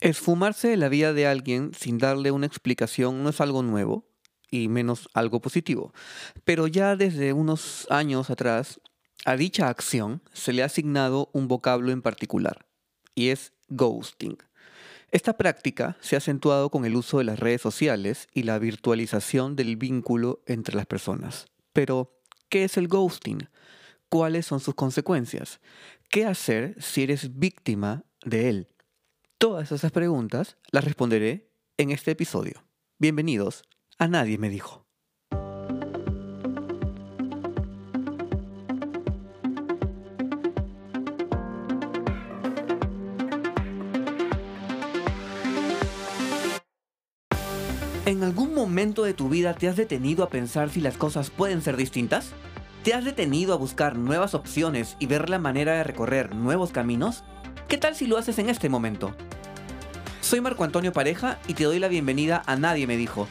Esfumarse de la vida de alguien sin darle una explicación no es algo nuevo y menos algo positivo. Pero ya desde unos años atrás, a dicha acción se le ha asignado un vocablo en particular, y es ghosting. Esta práctica se ha acentuado con el uso de las redes sociales y la virtualización del vínculo entre las personas. Pero, ¿qué es el ghosting? ¿Cuáles son sus consecuencias? ¿Qué hacer si eres víctima de él? Todas esas preguntas las responderé en este episodio. Bienvenidos a Nadie me dijo. ¿En algún momento de tu vida te has detenido a pensar si las cosas pueden ser distintas? ¿Te has detenido a buscar nuevas opciones y ver la manera de recorrer nuevos caminos? ¿Qué tal si lo haces en este momento? Soy Marco Antonio Pareja y te doy la bienvenida a Nadie me dijo.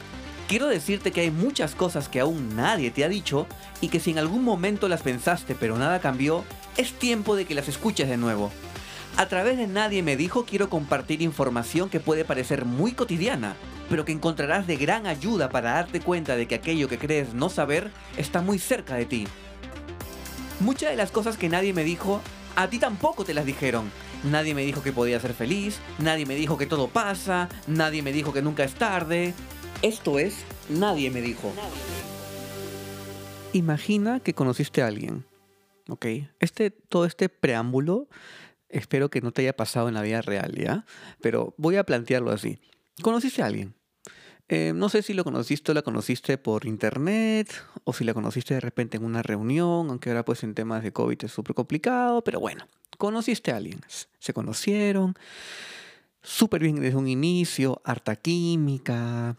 Quiero decirte que hay muchas cosas que aún nadie te ha dicho y que si en algún momento las pensaste pero nada cambió, es tiempo de que las escuches de nuevo. A través de Nadie me dijo quiero compartir información que puede parecer muy cotidiana, pero que encontrarás de gran ayuda para darte cuenta de que aquello que crees no saber está muy cerca de ti. Muchas de las cosas que nadie me dijo, a ti tampoco te las dijeron. Nadie me dijo que podía ser feliz, nadie me dijo que todo pasa, nadie me dijo que nunca es tarde. Esto es, nadie me dijo. Imagina que conociste a alguien. ¿Ok? Este, todo este preámbulo espero que no te haya pasado en la vida real, ¿ya? Pero voy a plantearlo así. Conociste a alguien. Eh, no sé si lo conociste o la conociste por internet o si la conociste de repente en una reunión, aunque ahora pues en temas de COVID es súper complicado, pero bueno, conociste a alguien, se conocieron, súper bien desde un inicio, harta química,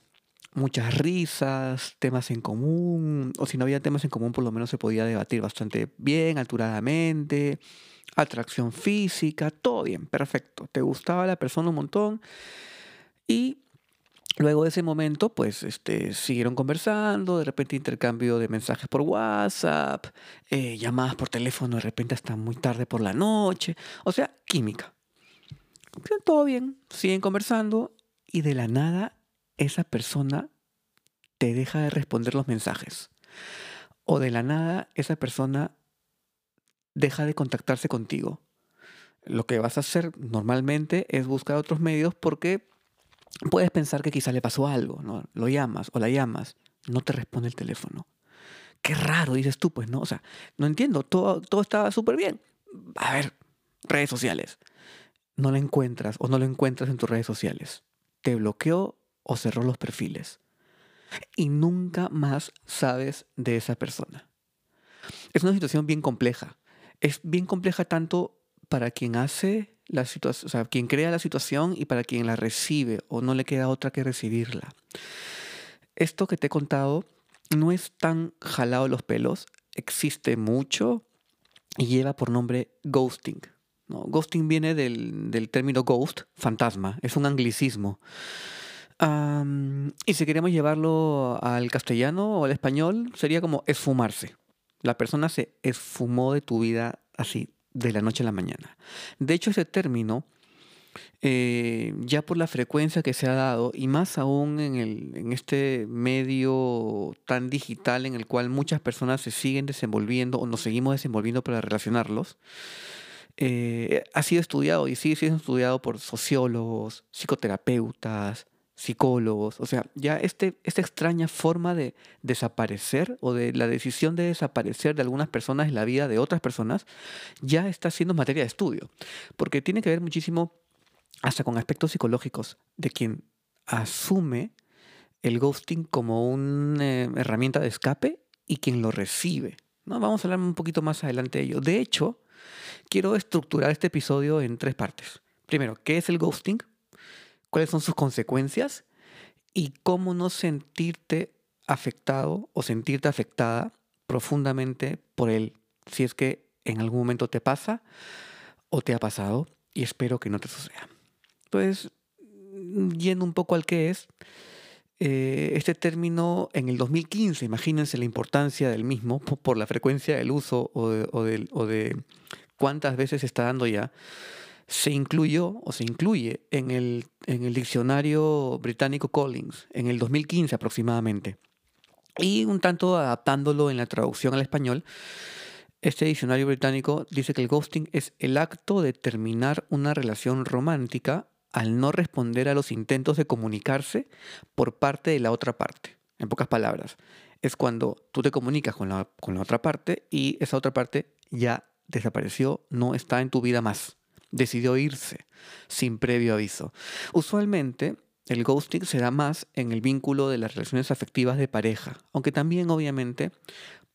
muchas risas, temas en común, o si no había temas en común por lo menos se podía debatir bastante bien, alturadamente, atracción física, todo bien, perfecto, te gustaba la persona un montón y Luego de ese momento, pues este, siguieron conversando, de repente intercambio de mensajes por WhatsApp, eh, llamadas por teléfono de repente hasta muy tarde por la noche, o sea, química. Todo bien, siguen conversando y de la nada esa persona te deja de responder los mensajes. O de la nada esa persona deja de contactarse contigo. Lo que vas a hacer normalmente es buscar otros medios porque puedes pensar que quizá le pasó algo, ¿no? Lo llamas o la llamas, no te responde el teléfono. Qué raro, dices tú, pues, ¿no? O sea, no entiendo, todo, todo estaba súper bien. A ver, redes sociales. No la encuentras o no lo encuentras en tus redes sociales. Te bloqueó o cerró los perfiles. Y nunca más sabes de esa persona. Es una situación bien compleja. Es bien compleja tanto para quien hace la situación, o sea, quien crea la situación y para quien la recibe o no le queda otra que recibirla. Esto que te he contado no es tan jalado los pelos, existe mucho y lleva por nombre ghosting. Ghosting viene del, término ghost, fantasma, es un anglicismo. y si queremos llevarlo al castellano o al español, sería como esfumarse. La persona se esfumó de tu vida así, de la noche a la mañana. De hecho, ese término, eh, ya por la frecuencia que se ha dado, y más aún en, el, en este medio tan digital en el cual muchas personas se siguen desenvolviendo o nos seguimos desenvolviendo para relacionarlos, eh, ha sido estudiado y sigue siendo estudiado por sociólogos, psicoterapeutas, psicólogos, o sea, ya este, esta extraña forma de desaparecer o de la decisión de desaparecer de algunas personas en la vida de otras personas, ya está siendo materia de estudio, porque tiene que ver muchísimo hasta con aspectos psicológicos de quien asume el ghosting como una eh, herramienta de escape y quien lo recibe. ¿no? Vamos a hablar un poquito más adelante de ello. De hecho, quiero estructurar este episodio en tres partes. Primero, ¿qué es el ghosting? Cuáles son sus consecuencias y cómo no sentirte afectado o sentirte afectada profundamente por él, si es que en algún momento te pasa o te ha pasado y espero que no te suceda. Pues yendo un poco al que es, eh, este término en el 2015, imagínense la importancia del mismo por la frecuencia del uso o de, o de cuántas veces se está dando ya, se incluyó o se incluye en el, diccionario británico Collins, en el 2015 aproximadamente. Y un tanto adaptándolo en la traducción al español, este diccionario británico dice que el ghosting es el acto de terminar una relación romántica al no responder a los intentos de comunicarse por parte de la otra parte. En pocas palabras, es cuando tú te comunicas con la, con la otra parte y esa otra parte ya desapareció, no está en tu vida más. Decidió irse sin previo aviso. Usualmente el ghosting se da más en el vínculo de las relaciones afectivas de pareja, aunque también obviamente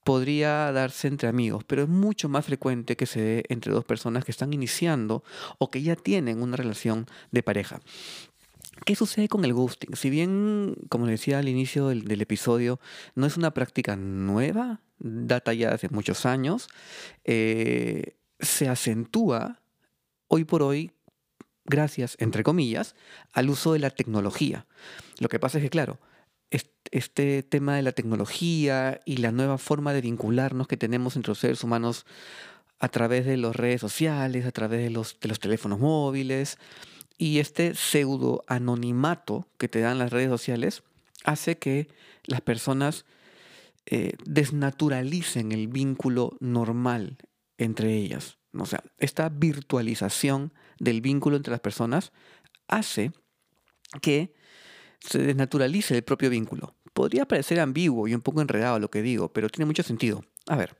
podría darse entre amigos, pero es mucho más frecuente que se dé entre dos personas que están iniciando o que ya tienen una relación de pareja. ¿Qué sucede con el ghosting? Si bien, como decía al inicio del, episodio, no es una práctica nueva, data ya hace muchos años, eh, se acentúa hoy por hoy gracias, entre comillas, al uso de la tecnología. Lo que pasa es que, claro, este tema de la tecnología y la nueva forma de vincularnos que tenemos entre los seres humanos a través de las redes sociales, a través de los, teléfonos móviles, y este pseudo anonimato que te dan las redes sociales hace que las personas eh, desnaturalicen el vínculo normal entre ellas. O sea, esta virtualización del vínculo entre las personas hace que se desnaturalice el propio vínculo. Podría parecer ambiguo y un poco enredado lo que digo, pero tiene mucho sentido. A ver,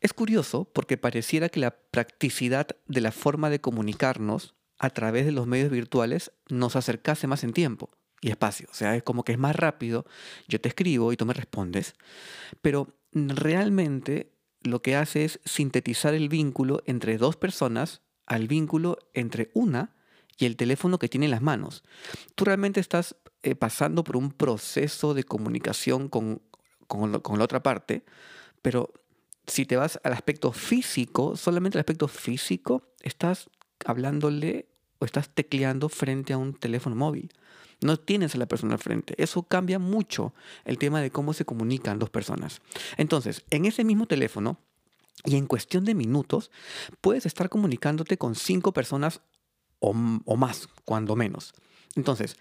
es curioso porque pareciera que la practicidad de la forma de comunicarnos a través de los medios virtuales nos acercase más en tiempo y espacio. O sea, es como que es más rápido, yo te escribo y tú me respondes, pero realmente lo que hace es sintetizar el vínculo entre dos personas al vínculo entre una y el teléfono que tiene en las manos. Tú realmente estás eh, pasando por un proceso de comunicación con, con la otra parte, pero si te vas al aspecto físico, solamente el aspecto físico, estás hablándole o estás tecleando frente a un teléfono móvil. No tienes a la persona al frente. Eso cambia mucho el tema de cómo se comunican dos personas. Entonces, en ese mismo teléfono y en cuestión de minutos, puedes estar comunicándote con cinco personas o, más, cuando menos. Entonces,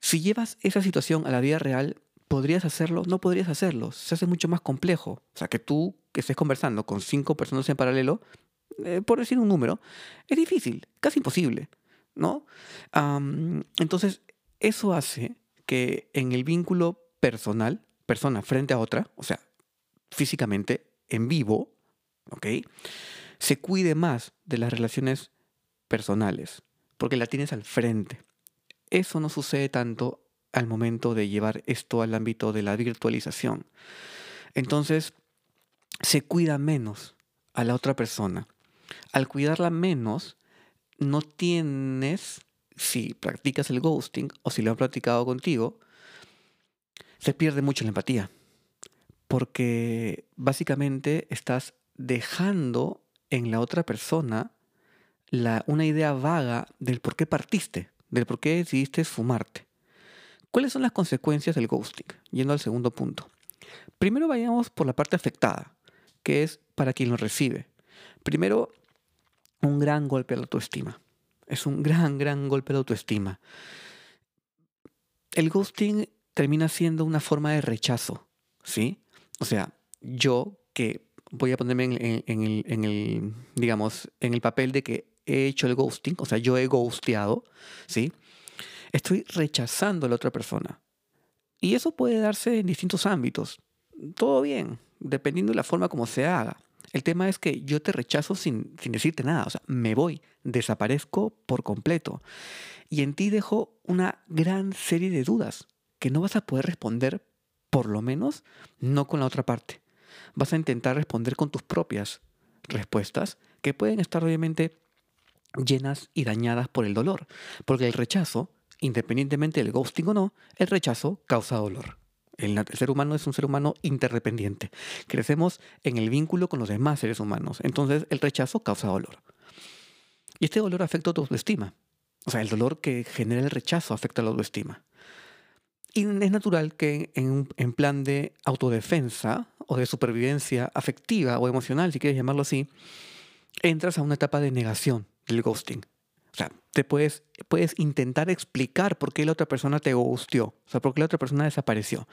si llevas esa situación a la vida real, ¿podrías hacerlo? No podrías hacerlo. Se hace mucho más complejo. O sea, que tú que estés conversando con cinco personas en paralelo, eh, por decir un número, es difícil, casi imposible, ¿no? entonces, eso hace que en el vínculo personal, persona frente a otra, o sea, físicamente, en vivo, ¿ok? Se cuide más de las relaciones personales, porque la tienes al frente. Eso no sucede tanto al momento de llevar esto al ámbito de la virtualización. Entonces, se cuida menos a la otra persona al cuidarla menos, no tienes, si practicas el ghosting o si lo han practicado contigo, se pierde mucho la empatía. Porque básicamente estás dejando en la otra persona la, una idea vaga del por qué partiste, del por qué decidiste fumarte. ¿Cuáles son las consecuencias del ghosting? Yendo al segundo punto. Primero vayamos por la parte afectada, que es para quien lo recibe. Primero, un gran golpe a la autoestima. Es un gran, gran golpe la autoestima. El ghosting termina siendo una forma de rechazo, ¿sí? O sea, yo que voy a ponerme en, el, en, el, digamos, en el papel de que he hecho el ghosting, o sea, yo he ghosteado, ¿sí? Estoy rechazando a la otra persona. Y eso puede darse en distintos ámbitos. Todo bien, dependiendo de la forma como se haga. El tema es que yo te rechazo sin, sin decirte nada, o sea, me voy, desaparezco por completo. Y en ti dejo una gran serie de dudas que no vas a poder responder, por lo menos no con la otra parte. Vas a intentar responder con tus propias respuestas, que pueden estar obviamente llenas y dañadas por el dolor, porque el rechazo, independientemente del ghosting o no, el rechazo causa dolor. El, ser humano es un ser humano interdependiente. Crecemos en el vínculo con los demás seres humanos. Entonces el rechazo causa dolor. Y este dolor afecta a tu autoestima. O sea, el dolor que genera el rechazo afecta a la autoestima. Y es natural que en, en plan de autodefensa o de supervivencia afectiva o emocional, si quieres llamarlo así, entras a una etapa de negación del ghosting. O sea, te puedes, puedes intentar explicar por qué la otra persona te gustió, o sea, por qué la otra persona desapareció.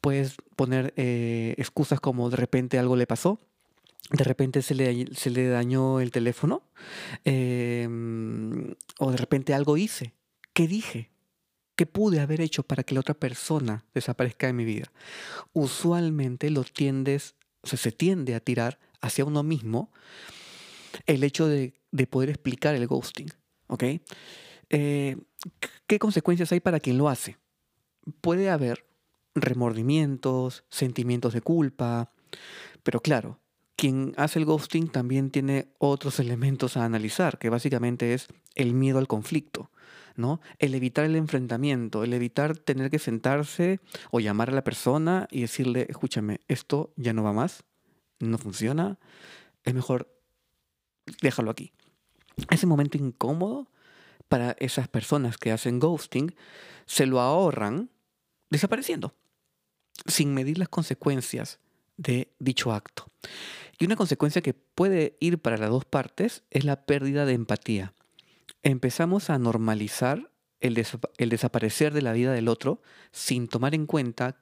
Puedes poner eh, excusas como de repente algo le pasó, de repente se le, se le dañó el teléfono, em, o de repente algo hice. ¿Qué dije? ¿Qué pude haber hecho para que la otra persona desaparezca de mi vida? Usualmente lo tiendes, o se tiende a tirar hacia uno mismo el hecho de, poder explicar el ghosting. ¿Ok? Eh, ¿Qué consecuencias hay para quien lo hace? Puede haber remordimientos, sentimientos de culpa, pero claro, quien hace el ghosting también tiene otros elementos a analizar, que básicamente es el miedo al conflicto, ¿no? El evitar el enfrentamiento, el evitar tener que sentarse o llamar a la persona y decirle, escúchame, esto ya no va más, no funciona, es mejor déjalo aquí. Ese momento incómodo para esas personas que hacen ghosting se lo ahorran desapareciendo, sin medir las consecuencias de dicho acto. Y una consecuencia que puede ir para las dos partes es la pérdida de empatía. Empezamos a normalizar el, desaparecer de la vida del otro sin tomar en cuenta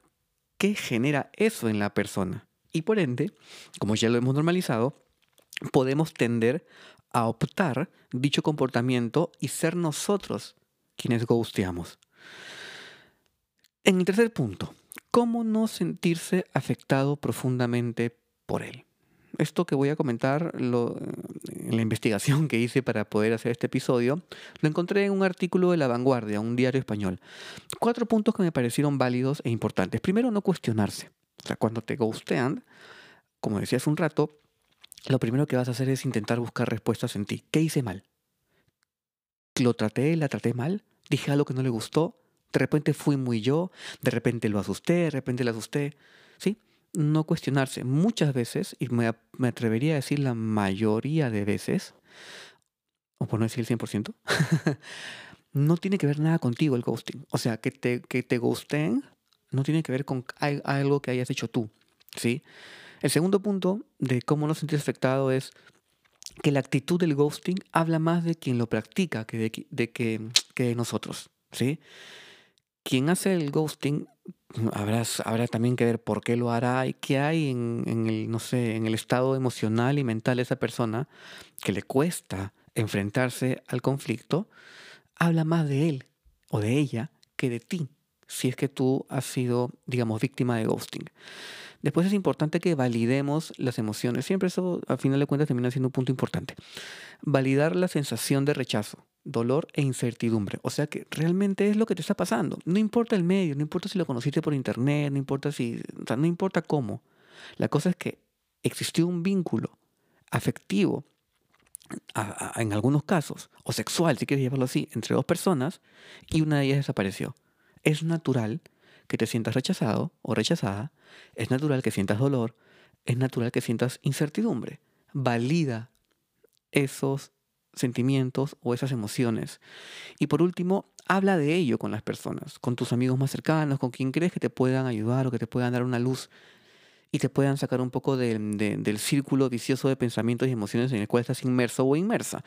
qué genera eso en la persona. Y por ende, como ya lo hemos normalizado, podemos tender a optar dicho comportamiento y ser nosotros quienes ghosteamos. En el tercer punto, ¿cómo no sentirse afectado profundamente por él? Esto que voy a comentar en la investigación que hice para poder hacer este episodio, lo encontré en un artículo de La Vanguardia, un diario español. Cuatro puntos que me parecieron válidos e importantes. Primero, no cuestionarse. O sea, cuando te ghostean, como decía hace un rato, lo primero que vas a hacer es intentar buscar respuestas en ti. ¿Qué hice mal? ¿Lo traté? ¿La traté mal? ¿Dije algo que no le gustó? ¿De repente fui muy yo? ¿De repente lo asusté? ¿De repente le asusté? ¿Sí? No cuestionarse. Muchas veces, y me, atrevería a decir la mayoría de veces, o por no decir el 100%, no tiene que ver nada contigo el ghosting. O sea, que te, que te ghosten no tiene que ver con algo que hayas hecho tú. ¿Sí? El segundo punto de cómo no sentirse afectado es que la actitud del ghosting habla más de quien lo practica que de, que, nosotros, ¿sí? Quien hace el ghosting habrá, habrá también que ver por qué lo hará y qué hay en, en, el, no sé, en el estado emocional y mental de esa persona que le cuesta enfrentarse al conflicto, habla más de él o de ella que de ti, si es que tú has sido, digamos, víctima de ghosting. Después es importante que validemos las emociones. Siempre eso, al final de cuentas, termina siendo un punto importante. Validar la sensación de rechazo, dolor e incertidumbre. O sea que realmente es lo que te está pasando. No importa el medio, no importa si lo conociste por internet, no importa si, o no importa cómo. La cosa es que existió un vínculo afectivo, en algunos casos, o sexual, si quieres llevarlo así, entre dos personas, y una de ellas desapareció. Es natural que te sientas rechazado o rechazada, es natural que sientas dolor, es natural que sientas incertidumbre. Valida esos sentimientos o esas emociones. Y por último, habla de ello con las personas, con tus amigos más cercanos, con quien crees que te puedan ayudar o que te puedan dar una luz y te puedan sacar un poco del círculo vicioso de pensamientos y emociones en el cual estás inmerso o inmersa.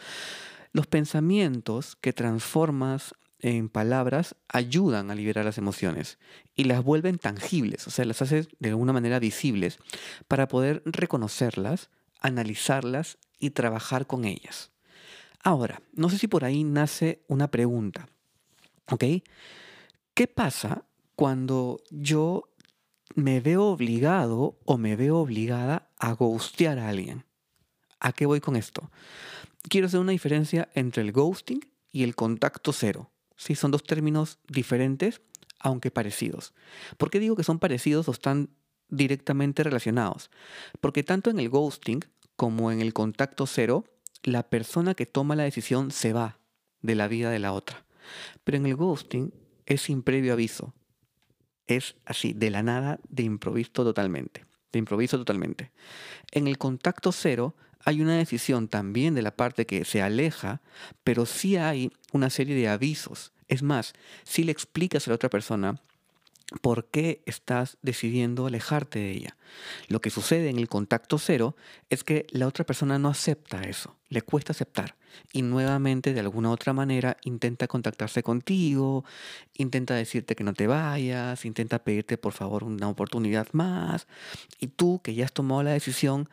Los pensamientos que transformas en palabras ayudan a liberar las emociones y las vuelven tangibles, o sea, las haces de alguna manera visibles para poder reconocerlas, analizarlas y trabajar con ellas. Ahora, no sé si por ahí nace una pregunta, ¿ok? ¿Qué pasa cuando yo me veo obligado o me veo obligada a ghostear a alguien? ¿A qué voy con esto? Quiero hacer una diferencia entre el ghosting y el contacto cero. Sí, son dos términos diferentes, aunque parecidos. ¿Por qué digo que son parecidos o están directamente relacionados? Porque tanto en el ghosting como en el contacto cero, la persona que toma la decisión se va de la vida de la otra. Pero en el ghosting es sin previo aviso. Es así, de la nada, de improviso totalmente. De improviso totalmente. En el contacto cero hay una decisión también de la parte que se aleja, pero sí hay una serie de avisos. Es más, si le explicas a la otra persona ¿Por qué estás decidiendo alejarte de ella? Lo que sucede en el contacto cero es que la otra persona no acepta eso, le cuesta aceptar y nuevamente de alguna otra manera intenta contactarse contigo, intenta decirte que no te vayas, intenta pedirte por favor una oportunidad más y tú que ya has tomado la decisión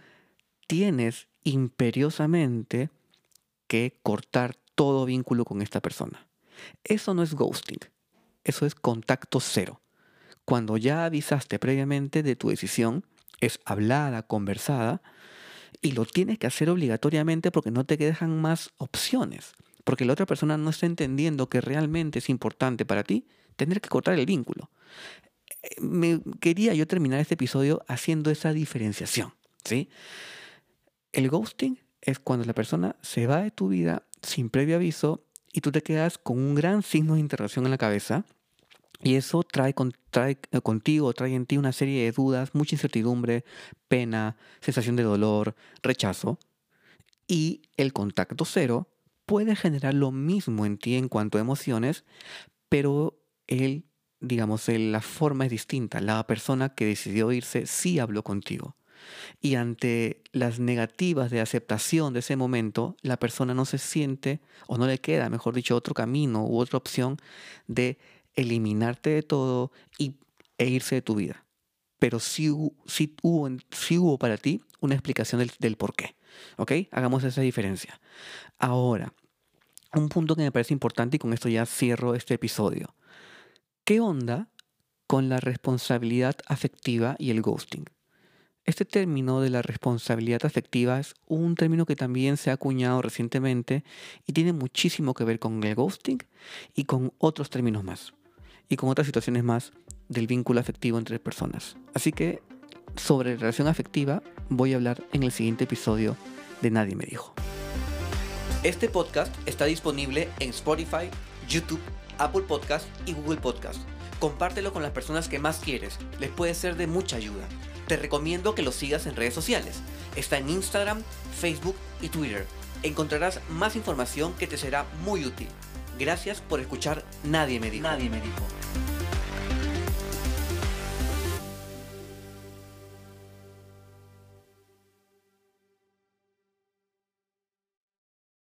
tienes imperiosamente que cortar todo vínculo con esta persona. Eso no es ghosting, eso es contacto cero cuando ya avisaste previamente de tu decisión, es hablada, conversada, y lo tienes que hacer obligatoriamente porque no te dejan más opciones, porque la otra persona no está entendiendo que realmente es importante para ti tener que cortar el vínculo. Eh, me quería yo terminar este episodio haciendo esa diferenciación, ¿sí? El ghosting es cuando la persona se va de tu vida sin previo aviso y tú te quedas con un gran signo de interrogación en la cabeza y eso trae, trae, eh, contigo, trae en ti una serie de dudas, mucha incertidumbre, pena, sensación de dolor, rechazo. Y el contacto cero puede generar lo mismo en ti en cuanto a emociones, pero él, digamos, la forma es distinta. La persona que decidió irse sí habló contigo. Y ante las negativas de aceptación de ese momento, la persona no se siente o no le queda, mejor dicho, otro camino u otra opción de eliminarte de todo y, e irse de tu vida. Pero sí, hubo, hubo para ti una explicación del, del por qué. ¿Ok? Hagamos esa diferencia. Ahora, un punto que me parece importante y con esto ya cierro este episodio. ¿Qué onda con la responsabilidad afectiva y el ghosting? Este término de la responsabilidad afectiva es un término que también se ha acuñado recientemente y tiene muchísimo que ver con el ghosting y con otros términos más y con otras situaciones más del vínculo afectivo entre personas. Así que sobre relación afectiva voy a hablar en el siguiente episodio de Nadie me dijo. Este podcast está disponible en Spotify, YouTube, Apple Podcast y Google Podcast. Compártelo con las personas que más quieres, les puede ser de mucha ayuda. Te recomiendo que lo sigas en redes sociales. Está en Instagram, Facebook y Twitter. Encontrarás más información que te será muy útil. Gracias por escuchar Nadie me dijo. Nadie me dijo.